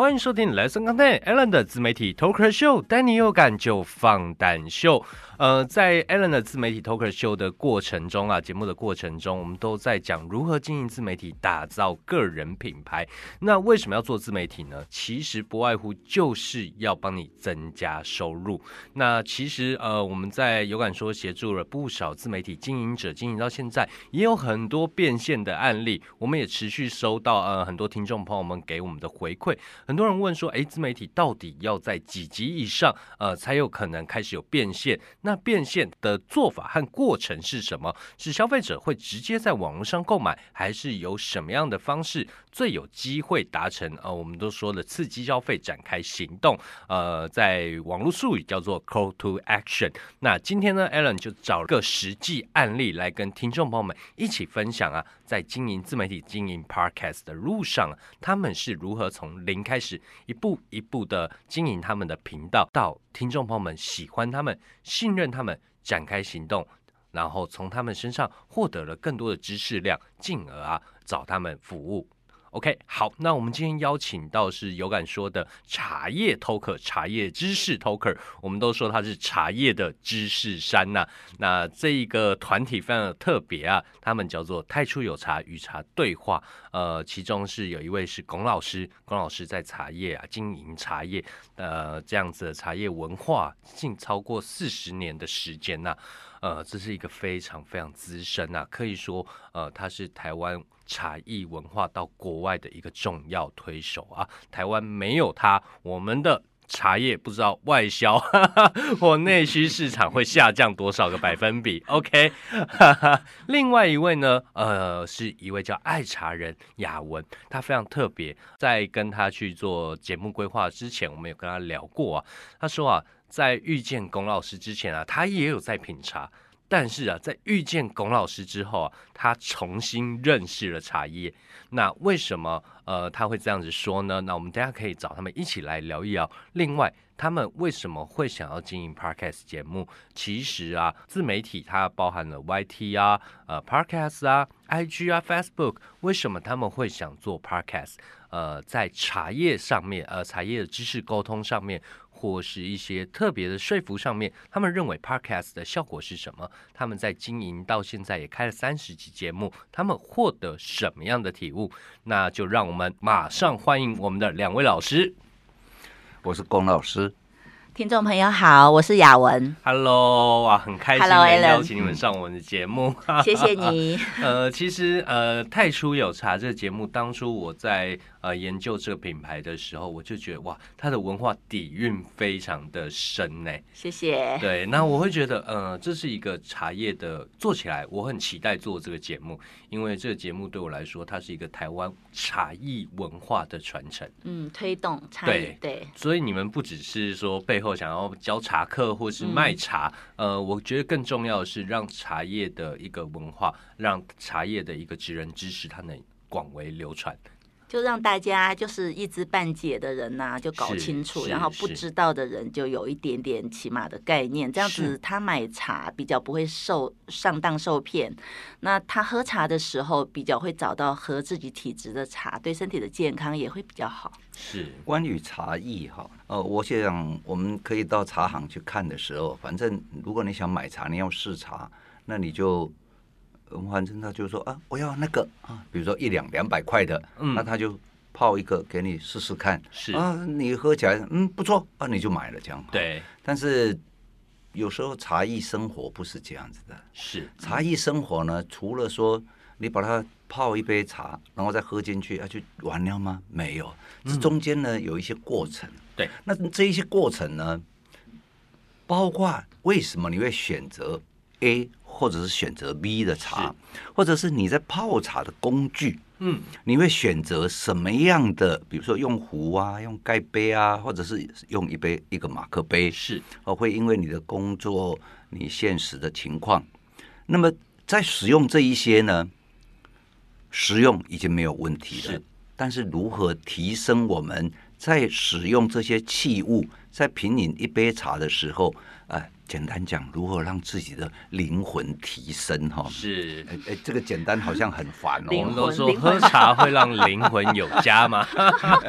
欢迎收听 Lesson Content Alan 的自媒体 Talker Show，带你有感就放胆秀。呃，在 Alan 的自媒体 Talker Show 的过程中啊，节目的过程中，我们都在讲如何经营自媒体，打造个人品牌。那为什么要做自媒体呢？其实不外乎就是要帮你增加收入。那其实呃，我们在有感说协助了不少自媒体经营者，经营到现在也有很多变现的案例。我们也持续收到呃很多听众朋友们给我们的回馈。很多人问说，哎，自媒体到底要在几级以上呃才有可能开始有变现？那那变现的做法和过程是什么？是消费者会直接在网络上购买，还是有什么样的方式最有机会达成？呃，我们都说了刺激消费、展开行动，呃，在网络术语叫做 call to action。那今天呢，Alan 就找个实际案例来跟听众朋友们一起分享啊，在经营自媒体、经营 Podcast 的路上，他们是如何从零开始，一步一步的经营他们的频道，到听众朋友们喜欢他们、信任。任他们展开行动，然后从他们身上获得了更多的知识量，进而啊找他们服务。OK，好，那我们今天邀请到是有感说的茶叶 Talker，茶叶知识 Talker，我们都说他是茶叶的知识山呐。那这一个团体非常的特别啊，他们叫做太初有茶与茶对话。呃，其中是有一位是龚老师，龚老师在茶叶啊经营茶叶，呃这样子的茶叶文化近超过四十年的时间呐。呃，这是一个非常非常资深呐，可以说呃他是台湾。茶艺文化到国外的一个重要推手啊，台湾没有他，我们的茶叶不知道外销 或内需市场会下降多少个百分比。OK，另外一位呢，呃，是一位叫爱茶人雅文，他非常特别，在跟他去做节目规划之前，我们有跟他聊过啊，他说啊，在遇见龚老师之前啊，他也有在品茶。但是啊，在遇见龚老师之后啊，他重新认识了茶叶。那为什么呃他会这样子说呢？那我们大家可以找他们一起来聊一聊。另外，他们为什么会想要经营 podcast 节目？其实啊，自媒体它包含了 YT 啊、呃 podcast 啊、IG 啊、Facebook。为什么他们会想做 podcast？呃，在茶叶上面，呃，茶叶的知识沟通上面。或是一些特别的说服上面，他们认为 Podcast 的效果是什么？他们在经营到现在也开了三十集节目，他们获得什么样的体悟？那就让我们马上欢迎我们的两位老师。我是龚老师。听众朋友好，我是雅文。Hello，哇，很开心能邀请你们上我们的节目，谢谢你。呃，其实呃，太初有茶这个节目，当初我在呃研究这个品牌的时候，我就觉得哇，它的文化底蕴非常的深呢。谢谢。对，那我会觉得，呃，这是一个茶叶的做起来，我很期待做这个节目，因为这个节目对我来说，它是一个台湾茶艺文化的传承。嗯，推动茶艺。对，所以你们不只是说背。后想要教茶课或是卖茶，呃，我觉得更重要的是让茶叶的一个文化，让茶叶的一个职人知识，它能广为流传。就让大家就是一知半解的人呐，就搞清楚，然后不知道的人就有一点点起码的概念，这样子他买茶比较不会受上当受骗。那他喝茶的时候比较会找到合自己体质的茶，对身体的健康也会比较好。是关于茶艺哈，呃，我想我们可以到茶行去看的时候，反正如果你想买茶，你要试茶，那你就。反正他就说啊，我要那个啊，比如说一两两百块的，那他就泡一个给你试试看，是啊，你喝起来嗯不错啊，你就买了这样。对，但是有时候茶艺生活不是这样子的，是茶艺生活呢，除了说你把它泡一杯茶，然后再喝进去，啊就完了吗？没有，这中间呢有一些过程。对，那这一些过程呢，包括为什么你会选择 A？或者是选择 B 的茶，或者是你在泡茶的工具，嗯，你会选择什么样的？比如说用壶啊，用盖杯啊，或者是用一杯一个马克杯，是哦，会因为你的工作、你现实的情况，那么在使用这一些呢，使用已经没有问题了。但是如何提升我们在使用这些器物，在品饮一杯茶的时候，哎？简单讲，如何让自己的灵魂提升哈？是，哎哎，这个简单好像很烦哦。我们都说喝茶会让灵魂有家吗？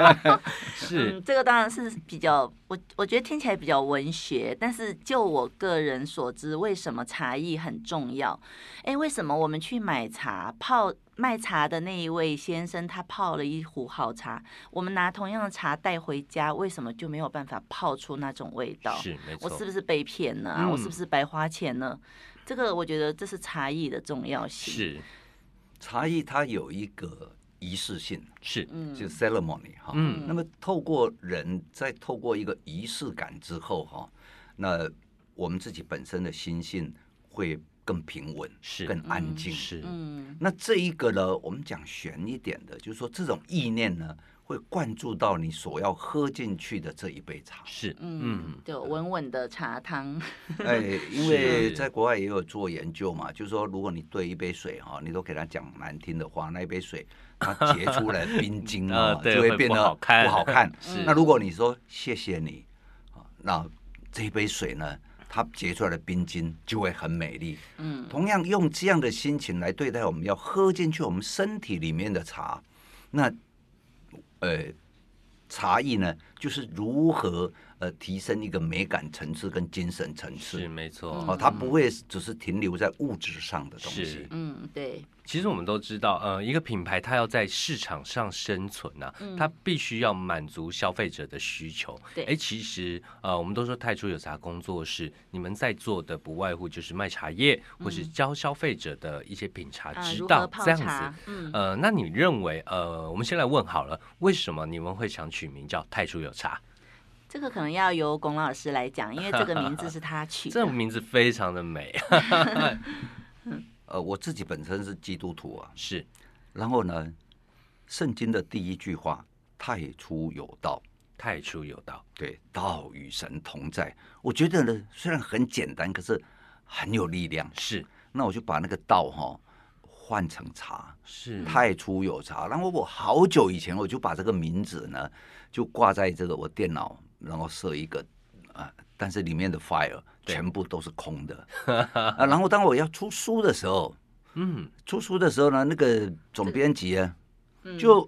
是，这个当然是比较我我觉得听起来比较文学，但是就我个人所知，为什么茶艺很重要？哎，为什么我们去买茶泡？卖茶的那一位先生，他泡了一壶好茶。我们拿同样的茶带回家，为什么就没有办法泡出那种味道？是，没错我是不是被骗呢？我是不是白花钱呢？这个我觉得这是茶艺的重要性。是，茶艺它有一个仪式性，是，就 ceremony 哈。嗯。那么透过人在透过一个仪式感之后哈，那我们自己本身的心性会。更平稳，是更安静，是。嗯，那这一个呢，我们讲悬一点的，就是说这种意念呢，会灌注到你所要喝进去的这一杯茶，是，嗯，就稳稳的茶汤。哎，因为在国外也有做研究嘛，就是说，如果你兑一杯水哈，你都给他讲难听的话，那一杯水它结出来冰 晶啊，就会变得不好看。是那如果你说谢谢你，那这一杯水呢？它结出来的冰晶就会很美丽。嗯，同样用这样的心情来对待我们要喝进去我们身体里面的茶，那，呃，茶艺呢，就是如何呃提升一个美感层次跟精神层次。是没错。哦，它不会只是停留在物质上的东西。嗯，对。其实我们都知道，呃，一个品牌它要在市场上生存呢，它必须要满足消费者的需求。对，哎，其实呃，我们都说太初有茶工作室，你们在做的不外乎就是卖茶叶，或是教消费者的一些品茶之道这样子。嗯，呃，那你认为，呃，我们先来问好了，为什么你们会想取名叫太初有茶？这个可能要由龚老师来讲，因为这个名字是他取的。这个名字非常的美。呃，我自己本身是基督徒啊，是。然后呢，圣经的第一句话“太初有道”，太初有道，对，道与神同在。我觉得呢，虽然很简单，可是很有力量。是。那我就把那个道哈换成茶，是太初有茶。然后我好久以前我就把这个名字呢就挂在这个我电脑，然后设一个啊。但是里面的 file 全部都是空的 啊！然后当我要出书的时候，嗯，出书的时候呢，那个总编辑啊，就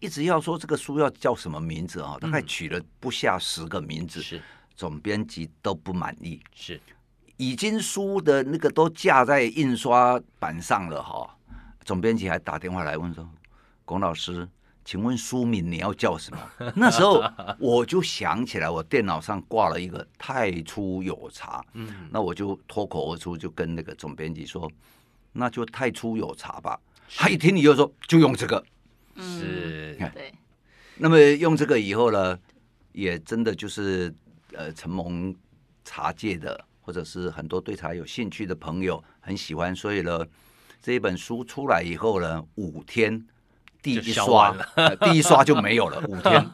一直要说这个书要叫什么名字啊？大概取了不下十个名字，是总编辑都不满意，是已经书的那个都架在印刷板上了哈，总编辑还打电话来问说，龚老师。请问书名你要叫什么？那时候我就想起来，我电脑上挂了一个“太初有茶”，嗯，那我就脱口而出就跟那个总编辑说：“那就太初有茶吧。”他一听你就说就用这个，是，对。那么用这个以后呢，也真的就是呃，承蒙茶界的或者是很多对茶有兴趣的朋友很喜欢，所以呢，这一本书出来以后呢，五天。第一刷，第一刷就没有了，五 天。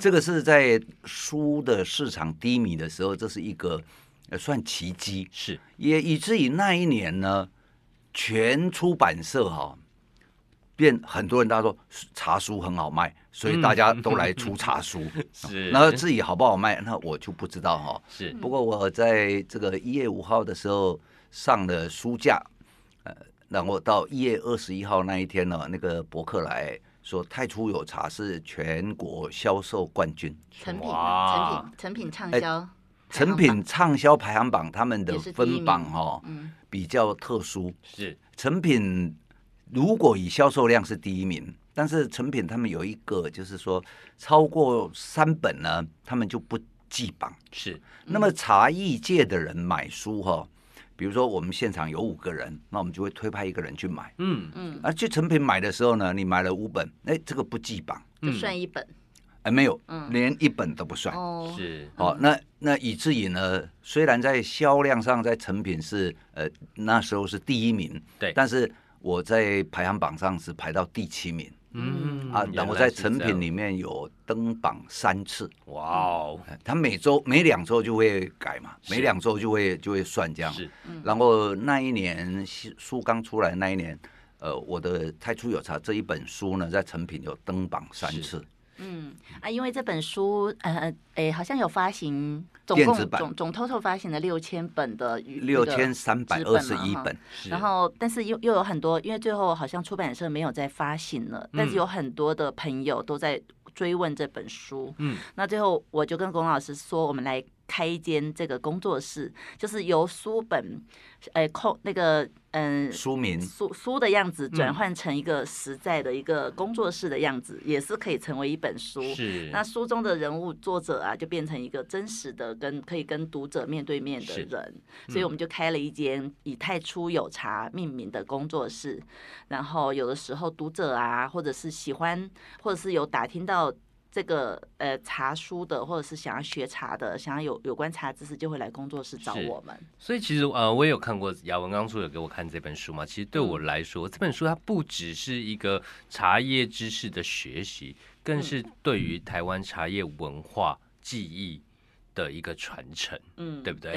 这个是在书的市场低迷的时候，这是一个算奇迹，是也以至于那一年呢，全出版社哈变很多人，大家说茶书很好卖，所以大家都来 出茶书。是，那自己好不好卖，那我就不知道哈。是，不过我在这个一月五号的时候上了书架。然后到一月二十一号那一天呢，那个博客来说太初有茶是全国销售冠军，成品成品成品畅销，成品畅销排行榜他们的分榜哈，比较特殊，是。成品如果以销售量是第一名，但是成品他们有一个就是说超过三本呢，他们就不记榜，是。那么茶艺界的人买书哈。比如说，我们现场有五个人，那我们就会推派一个人去买。嗯嗯。而去成品买的时候呢，你买了五本，哎，这个不记榜，就算一本。哎，没有，连一本都不算。哦。是。好，那那以至于呢，虽然在销量上，在成品是呃那时候是第一名，对，但是我在排行榜上是排到第七名。嗯啊，然后在成品里面有登榜三次，哇哦！他每周每两周就会改嘛，每两周就会就会算这样。是，然后那一年书刚出来那一年，呃，我的《太初有茶》这一本书呢，在成品有登榜三次。嗯啊，因为这本书呃，哎，好像有发行总共总总 total 发行了六千本的语六那个千三百二十一本，然后，但是又又有很多，因为最后好像出版社没有再发行了，但是嗯。有很多的朋友都在追问这本书。嗯，那最后我就跟龚老师说，我们来开一间这个工作室，就是由书本，呃，空那个嗯。书名书书的样子转嗯换成一个实在的一个工作室的样子，也是可以成为一本书。是那书中的人物作者啊，就变成一个真实的跟可以跟读者面对面的是人，所以我们就开了一间以太初有茶命名的工作室。然后有的时候读者啊，或者是喜欢，或者是有打听到这个呃茶书的，或者是想要学茶的，想要有有关茶知识，就会来工作室找我们。所以其实呃，我也有看过雅文刚初有给我看这本书嘛。其实对我来说，这本书它不只是一个茶叶知识的学习，更是对于台湾茶叶文化记忆的一个传承。嗯，对不对？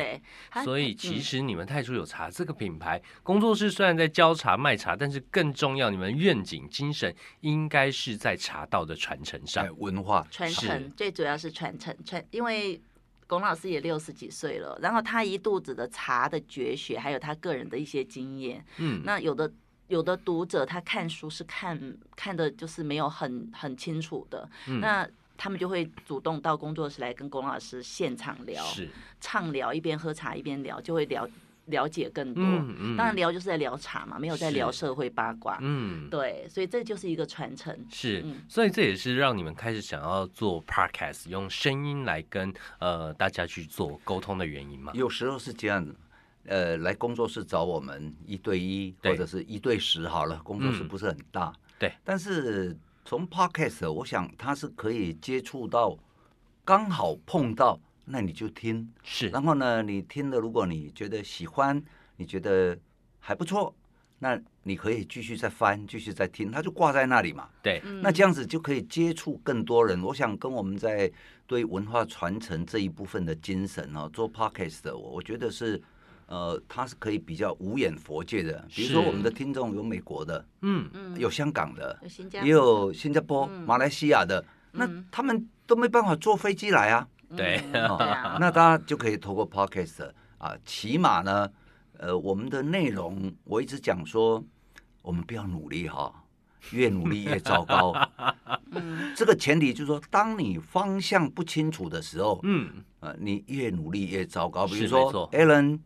对，所以其嗯实你们太初有茶这个品牌工作室虽然在教茶卖茶，但是更重要，你们愿景精神应该是在茶道的传承上。哎。文化。传承，最主要是传承传，因为龚老师也六十几岁了，然后他一肚子的茶的绝学，还有他个人的一些经验。嗯，那有的有的读者他看书是看看的，就是没有很很清楚的，嗯。那他们就会主动到工作室来跟龚老师现场聊，是，畅聊，一边喝茶一边聊，就会了了解更多。嗯嗯当然聊就是在聊茶嘛，没有在聊社会八卦。嗯，对，所以这就是一个传承。是嗯，所以这也是让你们开始想要做 podcast，用声音来跟呃大家去做沟通的原因嘛？有时候是这样的，呃，来工作室找我们一对一对或者是一对十好了，工作室嗯不是很大，对。但是从 podcast，我想它是可以接触到，刚好碰到，那你就听，是，然后呢，你听的，如果你觉得喜欢，你觉得还不错，那你可以继续再翻，继续再听，它就挂在那里嘛。对，嗯那这样子就可以接触更多人。我想跟我们在对文化传承这一部分的精神哦，做 podcast 的，我我觉得是，呃，它是可以比较无眼佛界的。比如说我们的听众有美国的，嗯，嗯。有香港的，有新加也有新加坡、嗯。马来西亚的，那嗯他们都没办法坐飞机来啊。对。那大家就可以透过 podcast 啊，起码呢，呃，我们的内容我一直讲说，我们不要努力哈，越努力越糟糕。嗯。这个前提就是说，当你方向不清楚的时候，嗯，呃，你越努力越糟糕。比如说错，Alan，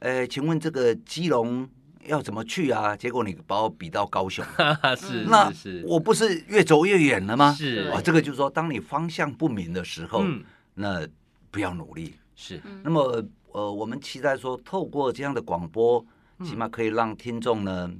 呃，请问这个基隆要怎么去啊？结果你把我比到高雄，哈哈，是那是是，我不是越走越远了吗？是啊，这个就是说，当你方向不明的时候，嗯，那不要努力。是，嗯那么，呃，我们期待说，透过这样的广播，嗯起码可以让听众呢，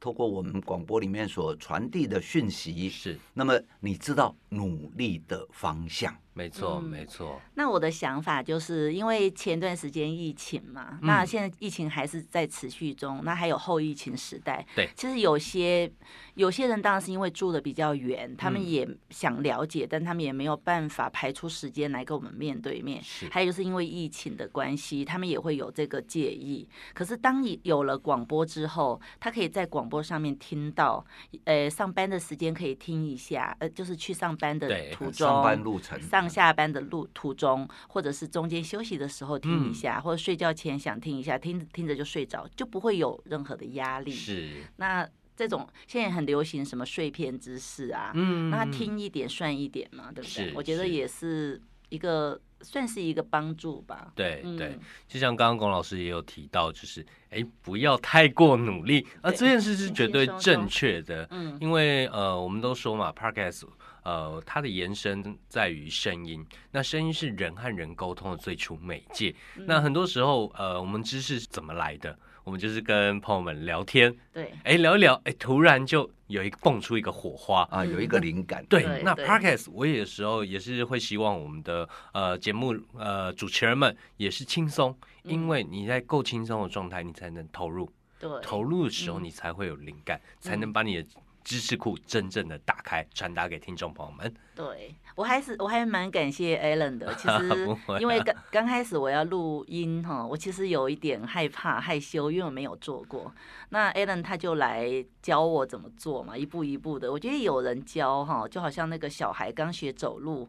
透过我们广播里面所传递的讯息，是，那么你知道努力的方向。没错嗯没错，那我的想法就是因为前段时间疫情嘛，嗯那现在疫情还是在持续中，那还有后疫情时代。对其实有些有些人当然是因为住的比较远，他们嗯也想了解，但他们也没有办法排出时间来跟我们面对面。是，还有就是因为疫情的关系，他们也会有这个介意。可是当你有了广播之后，他可以在广播上面听到，呃，上班的时间可以听一下，呃，就是去上班的途中，上班路程，上下班的路途中，或者是中间休息的时候听一下，或者睡觉前想听一下，听着听着就睡着，就不会有任何的压力。是，那这种现在很流行什么碎片知识啊，嗯那听一点算一点嘛，对不对是？我觉得也是一个算是一个帮助吧。对嗯对，就像刚刚龚老师也有提到，就是哎，不要太过努力，而对这件事是绝对正确的，嗯因为呃，我们都说嘛，podcast，呃，它的延伸在于声音，那声音是人和人沟通的最初媒介。嗯那很多时候，呃，我们知识是怎么来的？我们就是跟朋友们聊天，对，哎，聊一聊，哎，突然就有一个蹦出一个火花。啊，有一个灵感。对，那对对 podcast 我有时候也是会希望我们的呃节目呃主持人们也是轻松，因嗯为你在够轻松的状态，你才能投入。对，投入的时候，嗯你才会有灵感，才能把你的知识库真正的打开，传达给听众朋友们。对我还是我还蛮感谢 Alan 的。其实因为刚刚开始我要录音哈，我其实有一点害怕害羞，因为我没有做过。那 Alan 他就来教我怎么做嘛，一步一步的。我觉得有人教哈，就好像那个小孩刚学走路，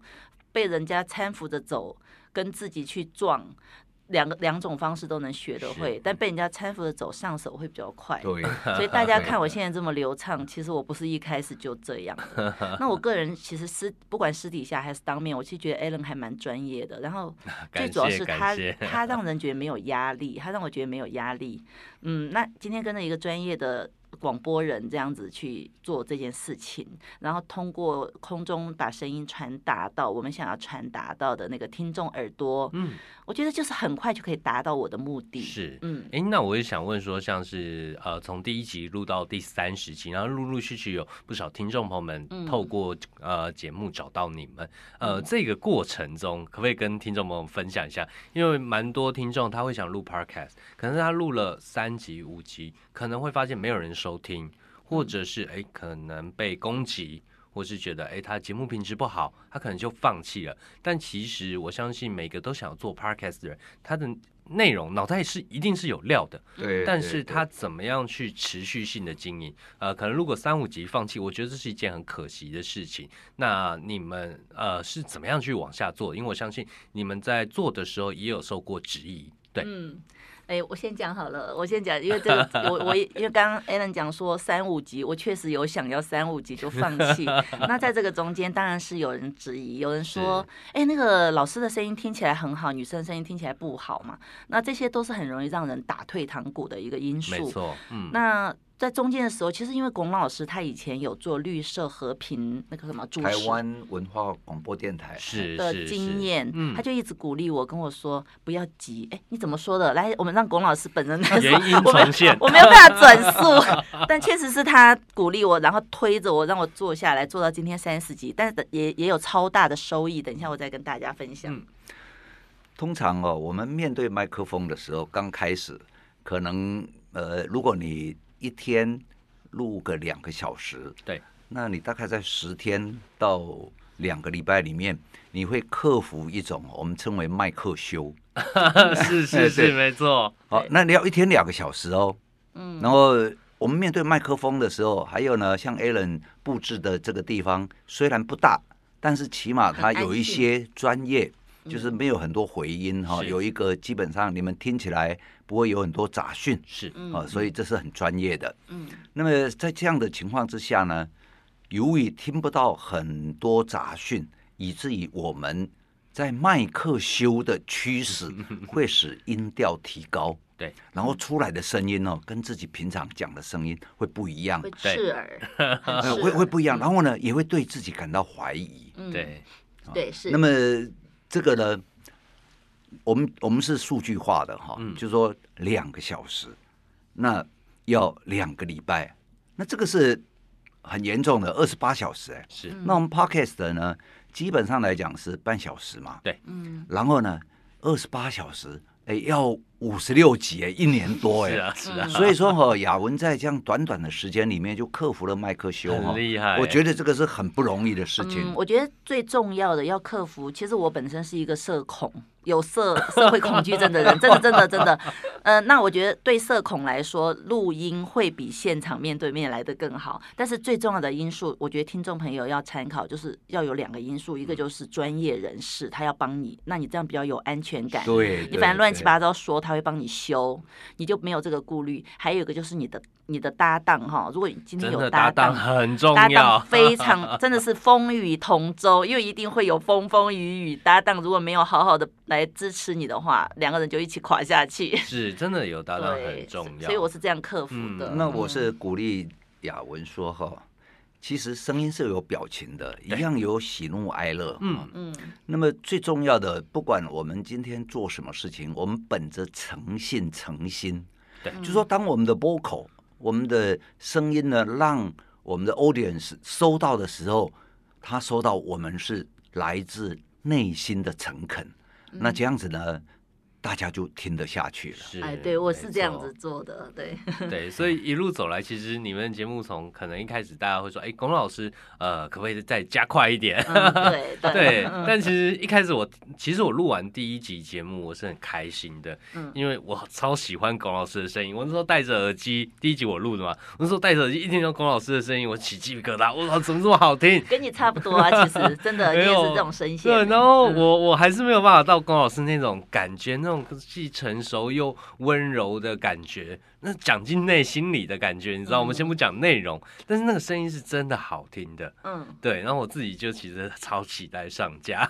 被人家搀扶着走。跟自己去撞。两个两种方式都能学得会，但被人家搀扶着走上手会比较快。对，所以大家看我现在这么流畅，其实我不是一开始就这样。那我个人其实私不管私底下还是当面，我其实觉得 Alan 还蛮专业的。然后 最主要是他他让人觉得没有压力，他让我觉得没有压力。嗯，那今天跟着一个专业的。广播人这样子去做这件事情，然后通过空中把声音传达到我们想要传达到的那个听众耳朵，嗯，我觉得就是很快就可以达到我的目的。是，嗯，哎，那我也想问说，像是呃，从第一集录到第三十集，然后陆陆续续有不少听众朋友们透过呃节目找到你们，呃，这个过程中可不可以跟听众朋友分享一下？因为蛮多听众他会想录 podcast，可能他录了三集五集，可能会发现没有人。收听，或者是哎，可能被攻击，或是觉得哎，他节目品质不好，他可能就放弃了。但其实我相信，每个都想要做 podcast 的人，他的内容脑袋是一定是有料的。对，但是他怎么样去持续性的经营？呃，可能如果三五集放弃，我觉得这是一件很可惜的事情。那你们呃是怎么样去往下做？因为我相信你们在做的时候也有受过质疑。对，嗯。哎，我先讲好了，我先讲，因为这个我我因为刚刚 Alan 讲说三五级，我确实有想要三五级就放弃。那在这个中间，当然是有人质疑，有人说，哎，那个老师的声音听起来很好，女生声音听起来不好嘛？那这些都是很容易让人打退堂鼓的一个因素。没错，嗯，那。在中间的时候，其实因为龚老师他以前有做绿色和平那个什么主台湾文化广播电台是的经验，他就一直鼓励我跟我说不要急。哎，你怎么说的？来，我们让龚老师本人来说。我们我没有办法转 述，但确实是他鼓励我，然后推着我让我坐下来，做到今天三十集，但是也也有超大的收益。等一下我再跟大家分享。通常哦，我们面对麦克风的时候，刚开始可能呃，如果你一天录个两个小时，对，那你大概在十天到两个礼拜里面，你会克服一种我们称为麦克修，是是 是，没错。好，那你要一天两个小时哦，嗯，然后我们面对麦克风的时候，还有呢，像 Alan 布置的这个地方虽然不大，但是起码它有一些专业。就是没有很多回音哈，有一个基本上你们听起来不会有很多杂讯，是。啊，所以这是很专业的。嗯，那么在这样的情况之下呢，由于听不到很多杂讯，以至于我们在麦克修的驱使 会使音调提高，对，然后出来的声音呢，跟自己平常讲的声音会不一样，会刺耳，会会不一样，然后呢，也会对自己感到怀疑，对，对。是。那么。这个呢，我们我们是数据化的哈，就是说两个小时，那要两个礼拜，那这个是很严重的，二十八小时哎，是。那我们 podcast 呢，基本上来讲是半小时嘛，对，嗯，然后呢，二十八小时，哎，要五十六集哎，一年多哎，是啊是啊，所以说哈，雅文在这样短短的时间里面就克服了麦克修，很厉害，我觉得这个是很不容易的事情。我觉得最重要的要克服，其实我本身是一个社恐。有社 社会恐惧症的人，真的真的真的，呃，那我觉得对社恐来说，录音会比现场面对面来的更好。但是最重要的因素，我觉得听众朋友要参考，就是要有两个因素，一个就是专业人士，他要帮你，那你这样比较有安全感。对，你反正乱七八糟说，他会帮你修，你就没有这个顾虑。还有一个就是你的。你的搭档哈，如果你今天有搭档，很重要，搭档非常 真的是风雨同舟，因为一定会有风风雨雨。搭档如果没有好好的来支持你的话，两个人就一起垮下去。是，真的有搭档很重要。所以我是这样克服的。那我是鼓励雅文说哈，其实声音是有表情的，一样有喜怒哀乐。嗯嗯。那么最重要的，不管我们今天做什么事情，我们本着诚信诚心，对，就说当我们的 vocal，。我们的声音呢，让我们的 audience 收到的时候，他收到我们是来自内心的诚恳。那这样子呢，大家就听得下去了。是，哎，对我是这样子做的，对，对，所以一路走来，其实你们节目从可能一开始大家会说，哎，龚老师，呃，可不可以再加快一点？嗯对对 但其实一开始我，其实我录完第一集节目，我是很开心的，嗯因为我超喜欢龚老师的声音。我那时候戴着耳机，第一集我录的嘛，我那时候戴着耳机，一听到龚老师的声音，我起鸡皮疙瘩，我操，怎么这么好听？跟你差不多啊，其实真的你也是这种声线对，欸。然后嗯我我还是没有办法到龚老师那种感觉，那种既成熟又温柔的感觉，那讲进内心里的感觉，你知道？我们先不讲内容，但是那个声音是真的好听的。嗯，对，然后我自己就其实超期待上架。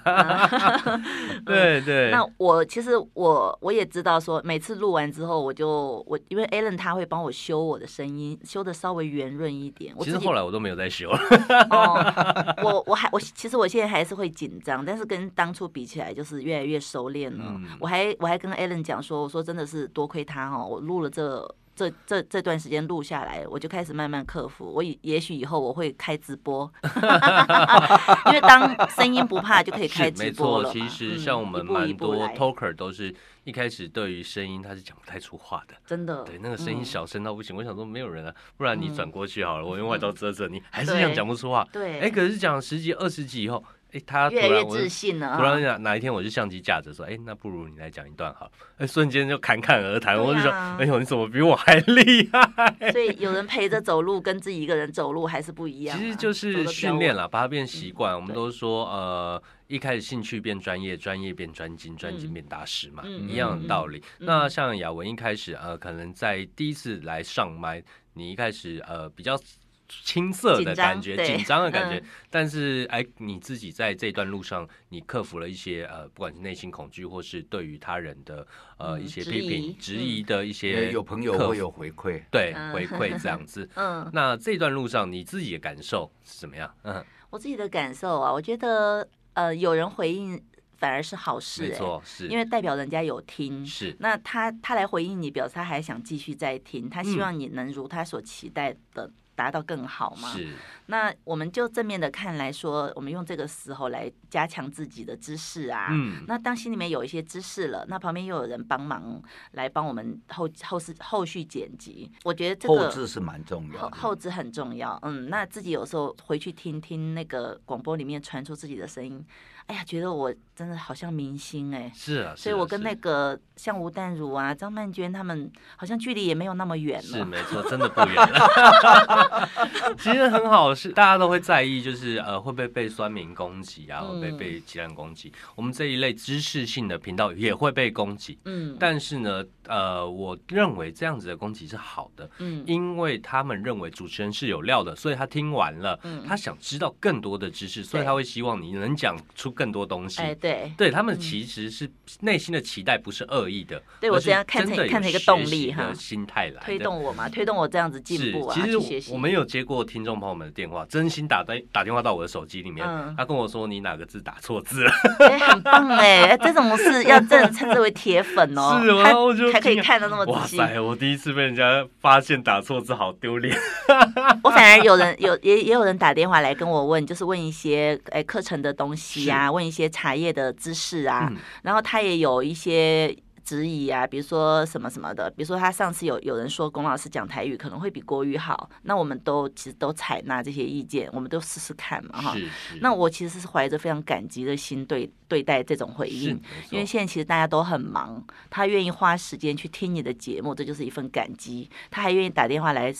对对，那我其实我我也知道说，每次录完之后，我就我因为 Alan 他会帮我修我的声音，修的稍微圆润一点。其实后来我都没有再修了。哦，我我还我其实我现在还是会紧张，但是跟当初比起来，就是越来越熟练了。嗯我还我还跟 Alan 讲说，我说真的是多亏他哦，我录了这。这这这段时间录下来，我就开始慢慢克服。我以也许以后我会开直播，因为当声音不怕就可以开直播了嘛。其实嗯像我们蛮多 talker 都是一开始对于声音他是讲不太出话的。真的对，那个声音嗯小声到不行，我想说没有人啊，不然你嗯转过去好了，我用外套遮着你，还是这样讲不出话。对，哎，可是讲十几、二十集以后，哎，他突越来越自信了啊。突然哪哪一天我就相机架着说，哎，那不如你来讲一段好了，哎，瞬间就侃侃而谈，啊我就说，哎呦，你怎么比我还厉害？所以有人陪着走路，跟自己一个人走路还是不一样啊。其实就是。训练了，把它变习惯。我们都说，呃，一开始兴趣变专业，专业变专精，专精嗯变大师嘛，嗯一样嗯的道理。嗯那像雅文一开始，呃，可能在第一次来上麦，你一开始呃比较。青涩的感觉，紧张的感觉，嗯。但是哎，你自己在这段路上，你克服了一些呃，不管是内心恐惧，或是对于他人的呃嗯一些批评、质嗯疑的一些有朋友会有回馈，对嗯。回馈这样子。嗯，那这段路上你自己的感受是怎么样？嗯，我自己的感受啊，我觉得呃，有人回应反而是好事、欸，没错，是。因为代表人家有听。是。那他他来回应你，表示他还想继续再听，他希嗯。望你能如他所期待的达到更好嘛。是那我们就正面的看来说，我们用这个时候来加强自己的知识啊。嗯，那当心里面有一些知识了，那旁边又有人帮忙来帮我们后后是后续剪辑，我觉得这后个置是蛮重要后的。后置很重要。嗯，那自己有时候回去听听那个广播里面传出自己的声音，哎呀，觉得我真的好像明星哎、是啊，所以我跟那个个像吴淡如啊、张曼娟他们，好像距离也没有那么远了。是没错，真的不远了。其实很好，是大家都会在意，就是呃会不会被酸民攻击啊，会不会嗯被其他人攻击？我们这一类知识性的频道也会被攻击，嗯，但是呢，呃，我认为这样子的攻击是好的，嗯。因为他们认为主持人是有料的，所以他听完了，嗯。他想知道更多的知识，所以他会希望你能讲出更多东西。哎对。对他们其实是内心的期待，不是恶意的，对我是这样看成看成一个动力哈心态来的。推动我嘛，推动我这样子进步啊，其。实我没有接过听众朋友们的电话，真心打电打电话到我的手机里面，嗯。他跟我说你哪个字打错字了，哎，很棒哎，哎这种是要真的称之为铁粉哦，是然后我就他还可以看得那么仔细。哇塞，我第一次被人家发现打错字，好丢脸。我反而有人有也也有人打电话来跟我问，就是问一些哎课程的东西啊，问一些茶叶的知识啊，嗯然后他也有一些。质疑啊，比如说什么什么的，比如说他上次有有人说龚老师讲台语可能会比国语好，那我们都其实都采纳这些意见，我们都试试看嘛哈。是是，那我其实是怀着非常感激的心对对待这种回应，因为现在其实大家都很忙，他愿意花时间去听你的节目，这就是一份感激。他还愿意打电话来，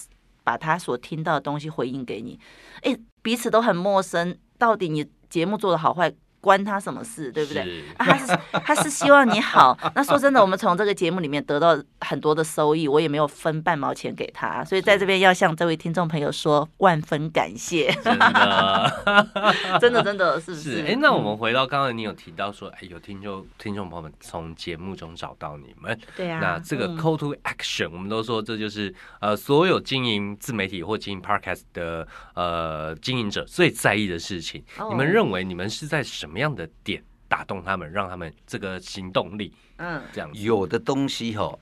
把他所听到的东西回应给你。哎，彼此都很陌生，到底你节目做的好坏，关他什么事，对不对？啊、他是他是希望你好。那说真的，我们从这个节目里面得到很多的收益，我也没有分半毛钱给他，所以在这边要向这位听众朋友说万分感谢，真的。真的真的是不是，是？哎、那我嗯们回到刚才你有提到说，哎、有听众听众朋友们从节目中找到你们，对啊，那这个嗯 call to action，、我们都说这就是呃所有经营自媒体或经营 podcast 的呃经营者最在意的事情。哦你们认为你们是在什么样的点打动他们，让他们这个行动力嗯这样？有的东西哈、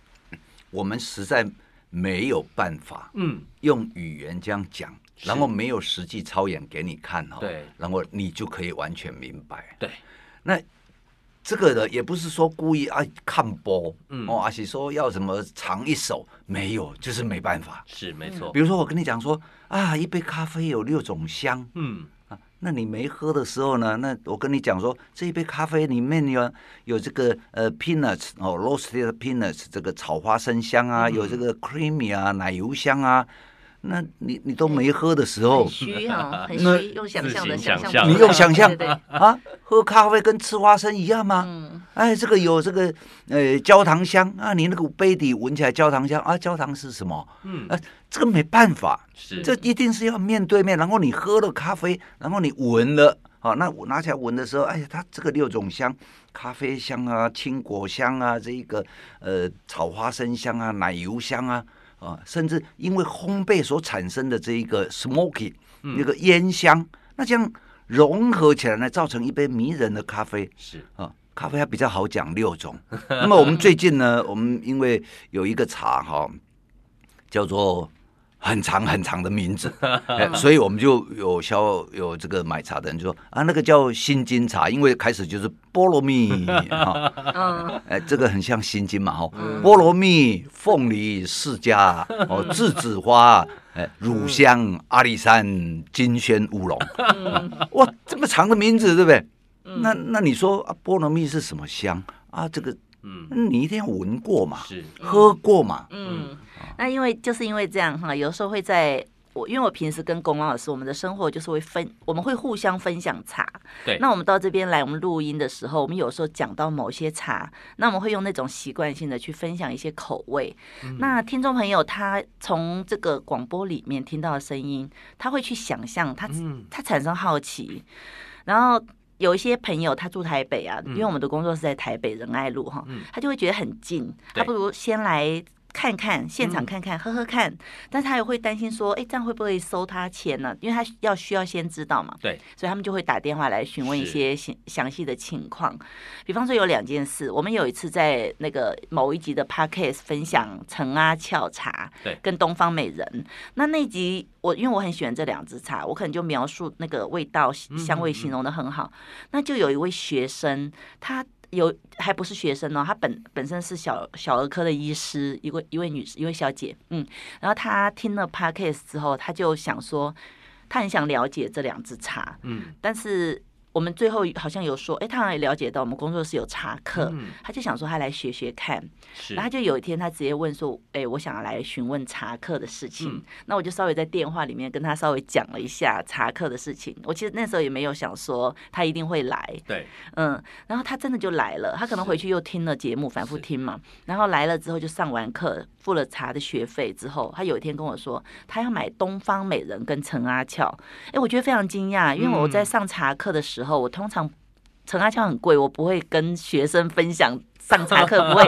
我们实在没有办法嗯，用语言这样讲，是然后没有实际操演给你看哈、对然后你就可以完全明白。对，那这个的也不是说故意啊看播，嗯哦，而且说要什么尝一手，没有，就是没办法。是没错。比如说我跟你讲说啊，一杯咖啡有六种香，嗯啊，那你没喝的时候呢，那我跟你讲说这一杯咖啡里面有有这个呃 peanuts 哦 roasted peanuts 这个炒花生香啊，有这个 creamy 啊奶油香啊。那你你都没喝的时候，很虚哈，很虚，用想象的想象，你用想象啊，喝咖啡跟吃花生一样吗？嗯，哎，这个有这个呃焦糖香啊，你那个杯底闻起来焦糖香啊，焦糖是什么？嗯，啊，这个没办法，是这一定是要面对面，然后你喝了咖啡，然后你闻了，啊，那我拿起来闻的时候，哎呀，它这个六种香，咖啡香啊，青果香啊，这一个呃炒花生香啊，奶油香啊。啊，甚至因为烘焙所产生的这一个 smoky 那个烟香，那这样融合起来呢，造成一杯迷人的咖啡。是啊，咖啡还比较好讲六种。那么我们最近呢，我们因为有一个茶哈，叫做。很长很长的名字，所以我们就有销有这个买茶的人就说啊，那个叫心经茶，因为开始就是菠萝蜜哈，哎，这个很像心经嘛哈，菠萝蜜、凤梨、释迦哦、栀子花、哎、乳香、阿里山、金萱乌龙，哇，这么长的名字对不对？那那你说啊，菠萝蜜是什么香？啊？这个嗯，你一定要闻过嘛，是喝过嘛，嗯。那因为就是因为这样哈，有时候会在我因为我平时跟龚老师，我们的生活就是会分，我们会互相分享茶。对。那我们到这边来，我们录音的时候，我们有时候讲到某些茶，那我们会用那种习惯性的去分享一些口味。那听众朋友他从这个广播里面听到的声音，他会去想象，他他产生好奇。然后有一些朋友他住台北啊，因为我们的工作是在台北仁爱路哈，他就会觉得很近，他不如先来。看看现场，看看喝喝看，但是他也会担心说，哎，这样会不会收他钱呢？因为他要需要先知道嘛。对，所以他们就会打电话来询问一些详详细的情况。比方说有两件事，我们有一次在那个某一集的 podcast 分享陈阿俏茶，对，跟东方美人。那那集我因为我很喜欢这两支茶，我可能就描述那个味道香味形容的很好。那就有一位学生他。有还不是学生呢，她本本身是小小儿科的医师，一位一位女士，一位小姐，嗯，然后她听了 podcast 之后，她就想说，她很想了解这两支茶，嗯，但是。我们最后好像有说，哎，他也了解到我们工作室有茶课，他就想说他来学学看，然后就有一天他直接问说，哎，我想要来询问茶课的事情，那我就稍微在电话里面跟他稍微讲了一下茶课的事情。我其实那时候也没有想说他一定会来，对，嗯，然后他真的就来了，他可能回去又听了节目，反复听嘛，然后来了之后就上完课，付了茶的学费之后，他有一天跟我说，他要买东方美人跟陈阿俏，哎，我觉得非常惊讶，因为我在上茶课的时时候，我通常陈阿俏很贵，我不会跟学生分享上茶课，不会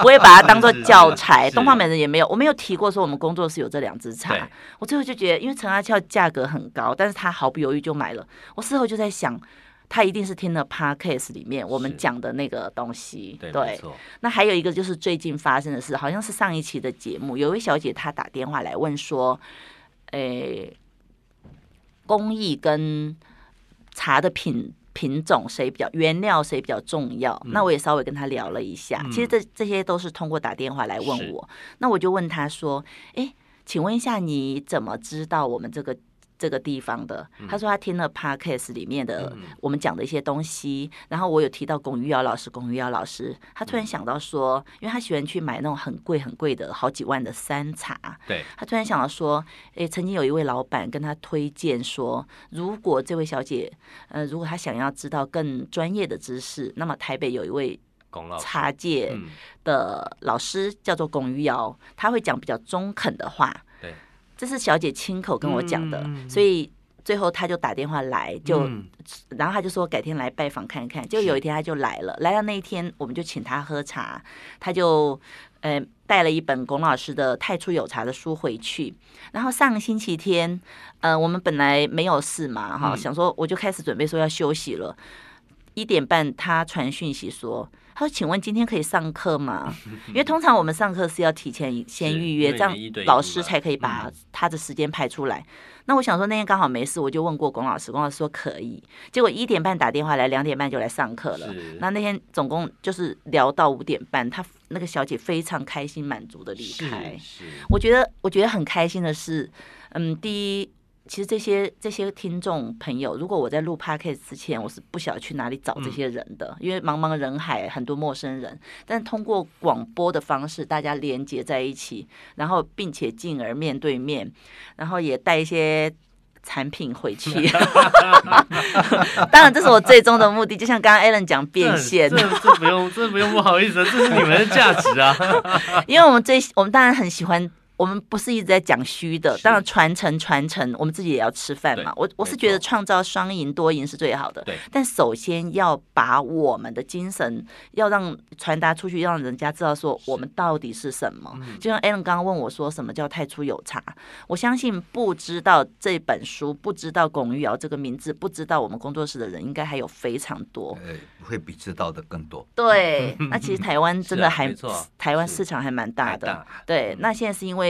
不会把它当做教材。东方美人也没有，我没有提过说我们工作室有这两支茶。我最后就觉得，因为陈阿俏价格很高，但是他毫不犹豫就买了。我事后就在想，他一定是听了 podcast 里面我们讲的那个东西。对，那还有一个就是最近发生的事，好像是上一期的节目，有一位小姐她打电话来问说，诶，公益跟茶的品品种谁比较原料谁比较重要？那我也稍微跟他聊了一下。其实这这些都是通过打电话来问我。那我就问他说：“哎，请问一下，你怎么知道我们这个？”这个地方的，他说他听了 podcast 里面的我们讲的一些东西，然后我有提到龚玉瑶老师，龚玉瑶老师，他突然想到说，因为他喜欢去买那种很贵很贵的好几万的山茶，对，他突然想到说，哎，曾经有一位老板跟他推荐说，如果这位小姐，呃，如果她想要知道更专业的知识，那么台北有一位茶界的老师叫做龚玉瑶，他会讲比较中肯的话。这是小姐亲口跟我讲的，所以最后他就打电话来，就然后他就说改天来拜访看看。就有一天他就来了，来到那一天我们就请他喝茶，他就呃带了一本龚老师的《太初有茶》的书回去。然后上个星期天，呃，我们本来没有事嘛，哈，想说我就开始准备说要休息了。一点半他传讯息说。他说：“请问今天可以上课吗？因为通常我们上课是要提前先预约，这样老师才可以把他的时间排出来。那我想说那天刚好没事，我就问过龚老师，龚老师说可以。结果一点半打电话来，两点半就来上课了。那那天总共就是聊到五点半，他那个小姐非常开心满足的离开。我觉得我觉得很开心的是，嗯，第一。”其实这些这些听众朋友，如果我在录 podcast 之前，我是不晓得去哪里找这些人的，因为茫茫人海，很多陌生人。但通过广播的方式，大家连接在一起，然后并且进而面对面，然后也带一些产品回去。当然，这是我最终的目的。就像刚刚 Alan 讲变现，这这不用，这不用不好意思，这是你们的价值啊。因为我们最我们当然很喜欢。我们不是一直在讲虚的，当然传承传承，我们自己也要吃饭嘛。我我是觉得创造双赢多赢是最好的。对。但首先要把我们的精神要让传达出去，让人家知道说我们到底是什么。就像 Alan 刚刚问我说什么叫太初有茶，我相信不知道这本书，不知道龚玉瑶这个名字，不知道我们工作室的人，应该还有非常多。会比知道的更多。对。那其实台湾真的还台湾市场还蛮大的。对。那现在是因为。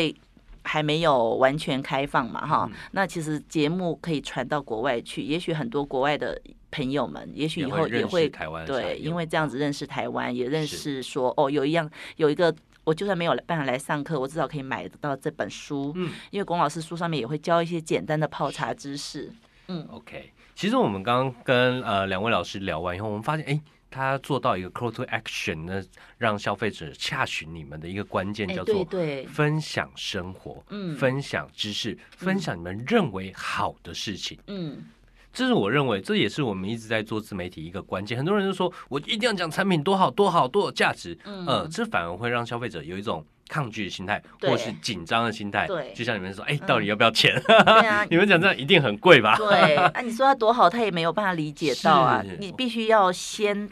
还没有完全开放嘛，哈，那其实节目可以传到国外去，也许很多国外的朋友们，也许以后也会对，因为这样子认识台湾，也认识说哦，有一样有一个，我就算没有办法来上课，我至少可以买得到这本书，嗯，因为龚老师书上面也会教一些简单的泡茶知识，嗯，OK，其实我们刚刚跟呃两位老师聊完以后，我们发现哎。他做到一个 call to action，呢让消费者洽询你们的一个关键叫做分享生活，嗯，分享知识，分享你们认为好的事情，嗯，这是我认为这也是我们一直在做自媒体一个关键。很多人就说我一定要讲产品多好多好多有价值，嗯，这反而会让消费者有一种抗拒的心态，或是紧张的心态，对，就像你们说，哎，到底要不要钱？对啊，你们讲这样一定很贵吧？对，啊，你说他多好，他也没有办法理解到啊，你必须要先。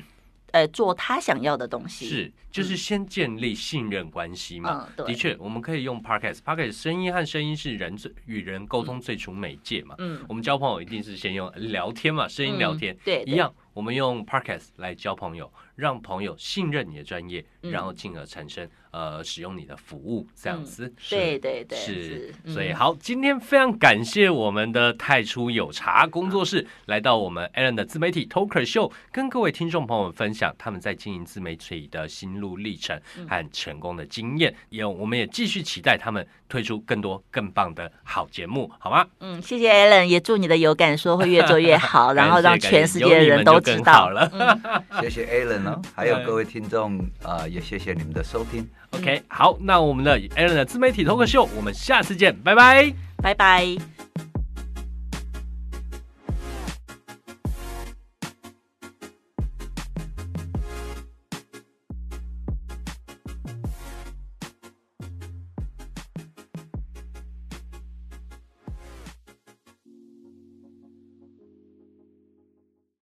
呃，做他想要的东西是，就是先建立信任关系嘛。的确，我们可以用 podcast，podcast 声音和声音是人最与人沟通最初媒介嘛。嗯，我们交朋友一定是先用聊天嘛，声音聊天，对，一样。我们用 podcast 来交朋友，让朋友信任你的专业，然后进而产生呃使用你的服务这样子。对对对，是。所以好，今天非常感谢我们的太初有茶工作室来到我们 Allen 的自媒体 Talker 秀，跟各位听众朋友们分享他们在经营自媒体的心路历程和成功的经验。也我们也继续期待他们推出更多更棒的好节目，好吗？嗯，谢谢 Allen，也祝你的有感说会越做越好，然后让全世界的人都。知道了，谢谢 Alan 哦，还有各位听众啊，也谢谢你们的收听。OK，好，那我们的 Aaron 的自媒体脱口秀，我们下次见，拜拜，拜拜。